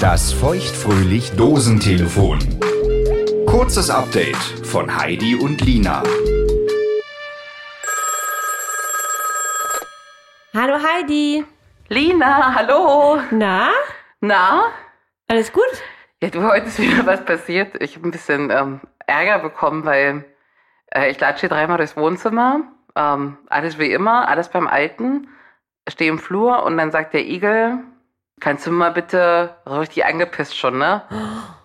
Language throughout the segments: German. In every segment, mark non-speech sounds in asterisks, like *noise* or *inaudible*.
Das feuchtfröhlich Dosentelefon. Kurzes Update von Heidi und Lina. Hallo Heidi. Lina, hallo. Na, Na? alles gut? Ja, du, heute ist wieder was passiert. Ich habe ein bisschen ähm, Ärger bekommen, weil äh, ich latsche dreimal durchs Wohnzimmer. Ähm, alles wie immer, alles beim Alten. Stehe im Flur und dann sagt der Igel, kannst du mal bitte, so richtig angepisst schon, ne?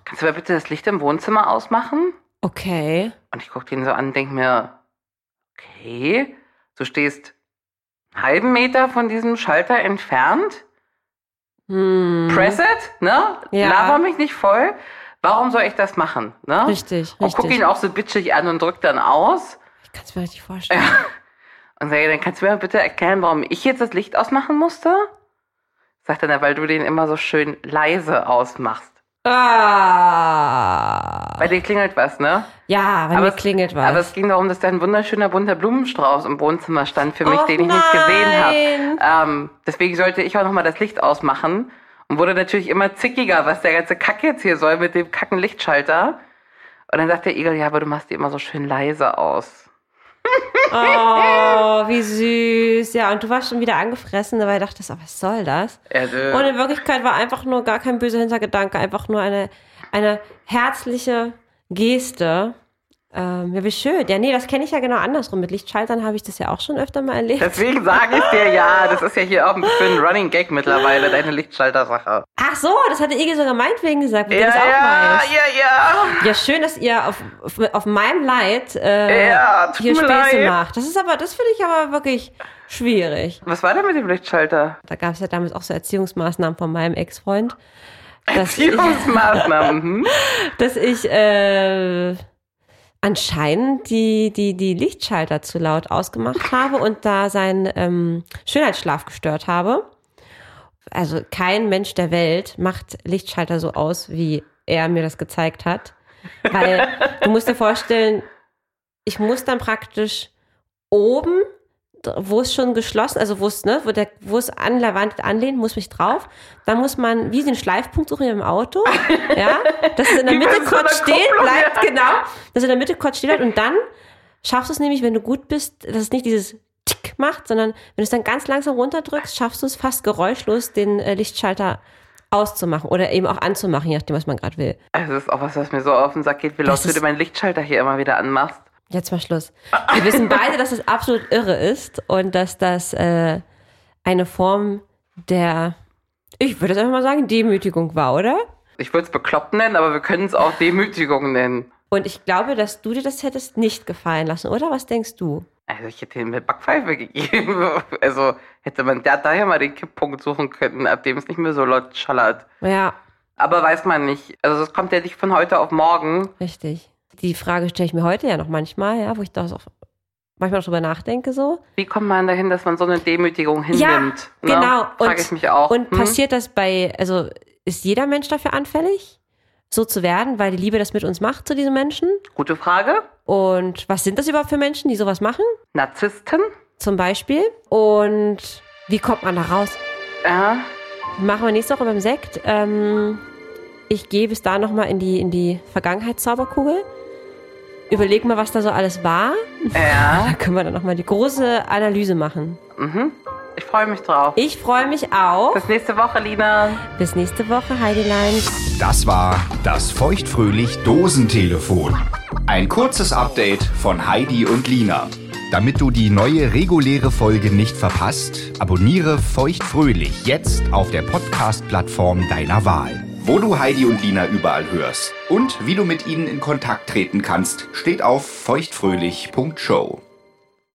Kannst du mal bitte das Licht im Wohnzimmer ausmachen? Okay. Und ich gucke ihn so an und denke mir, okay, du stehst einen halben Meter von diesem Schalter entfernt. Hm. Press it, ne? Ja. Laber mich nicht voll. Warum soll ich das machen? Ne? Richtig, Und guck richtig. ihn auch so bitchig an und drück dann aus. Ich kann es mir richtig vorstellen. *laughs* Und sage, dann kannst du mir bitte erklären, warum ich jetzt das Licht ausmachen musste? Sagt er, weil du den immer so schön leise ausmachst. Ah. Bei dir klingelt was, ne? Ja, bei Aber mir es- klingelt was. Aber es ging darum, dass da ein wunderschöner bunter Blumenstrauß im Wohnzimmer stand für mich, Och den ich nicht gesehen nein. habe. Ähm, deswegen sollte ich auch nochmal das Licht ausmachen und wurde natürlich immer zickiger, was der ganze Kack jetzt hier soll mit dem kacken Lichtschalter. Und dann sagt der Igel, ja, aber du machst die immer so schön leise aus. Oh, wie süß. Ja, und du warst schon wieder angefressen, weil ich dachte, oh, was soll das? Also, Und in Wirklichkeit war einfach nur gar kein böser Hintergedanke, einfach nur eine, eine herzliche Geste. Ähm, ja, wie schön. Ja, nee, das kenne ich ja genau andersrum. Mit Lichtschaltern habe ich das ja auch schon öfter mal erlebt. deswegen sage ich dir ja, das ist ja hier auch ein bisschen Running Gag mittlerweile, deine Lichtschalter-Sache. Ach so, das hatte Igel sogar meinetwegen gesagt, Ja, du das auch ja, weißt. ja, ja. Ja, schön, dass ihr auf, auf, auf meinem Leid äh, Ja, hier Späße leid. macht. Das ist aber, das finde ich aber wirklich schwierig. Was war denn mit dem Lichtschalter? Da gab es ja damals auch so Erziehungsmaßnahmen von meinem Ex-Freund, Erziehungsmaßnahmen. *laughs* hm? dass ich äh, anscheinend die, die, die Lichtschalter zu laut ausgemacht habe und da seinen ähm, Schönheitsschlaf gestört habe. Also kein Mensch der Welt macht Lichtschalter so aus, wie er mir das gezeigt hat. Weil du musst dir vorstellen, ich muss dann praktisch oben, wo es schon geschlossen, also wo es, ne, wo, der, wo es an der Wand anlehnt, muss mich drauf. Dann muss man wie einen Schleifpunkt suchen im Auto. *laughs* Ja, dass es in der Mitte so kurz stehen Kupplung, bleibt, ja. genau. Dass es in der Mitte kurz stehen bleibt und dann schaffst du es nämlich, wenn du gut bist, dass es nicht dieses Tick macht, sondern wenn du es dann ganz langsam runterdrückst, schaffst du es fast geräuschlos, den äh, Lichtschalter auszumachen oder eben auch anzumachen, je nachdem, was man gerade will. Also das ist auch was, was mir so auf den Sack geht, wie laut du dir meinen Lichtschalter hier immer wieder anmachst. Jetzt mal Schluss. Wir wissen beide, dass es absolut irre ist und dass das äh, eine Form der, ich würde es einfach mal sagen, Demütigung war, oder? Ich würde es bekloppt nennen, aber wir können es auch Demütigung nennen. Und ich glaube, dass du dir das hättest nicht gefallen lassen, oder? Was denkst du? Also ich hätte ihm eine Backpfeife gegeben. *laughs* Also hätte man da daher mal den Kipppunkt suchen können, ab dem es nicht mehr so laut schallert. Ja, Aber weiß man nicht. Also es kommt ja nicht von heute auf morgen. richtig. Die Frage stelle ich mir heute ja noch manchmal, ja, wo ich da auch manchmal drüber nachdenke so. Wie kommt man dahin, dass man so eine Demütigung hinnimmt? ne? genau. Frage ich mich auch. Und Hm? passiert das bei, also ist jeder Mensch dafür anfällig, so zu werden, weil die Liebe das mit uns macht zu diesen Menschen? Gute Frage. Und was sind das überhaupt für Menschen, die sowas machen? Narzissten? Zum Beispiel. Und wie kommt man da raus? Ja. Machen wir nächste Woche beim Sekt. Ähm, ich gehe bis da nochmal in die, in die Vergangenheitszauberkugel. Überleg mal, was da so alles war. Ja. Da können wir dann nochmal die große Analyse machen. Mhm. Ich freue mich drauf. Ich freue mich auch. Bis nächste Woche, Lina. Bis nächste Woche, Heidilein. Das war das feuchtfröhlich Dosentelefon. Ein kurzes Update von Heidi und Lina. Damit du die neue reguläre Folge nicht verpasst, abonniere feuchtfröhlich jetzt auf der Podcast-Plattform deiner Wahl. Wo du Heidi und Lina überall hörst und wie du mit ihnen in Kontakt treten kannst, steht auf feuchtfröhlich.show.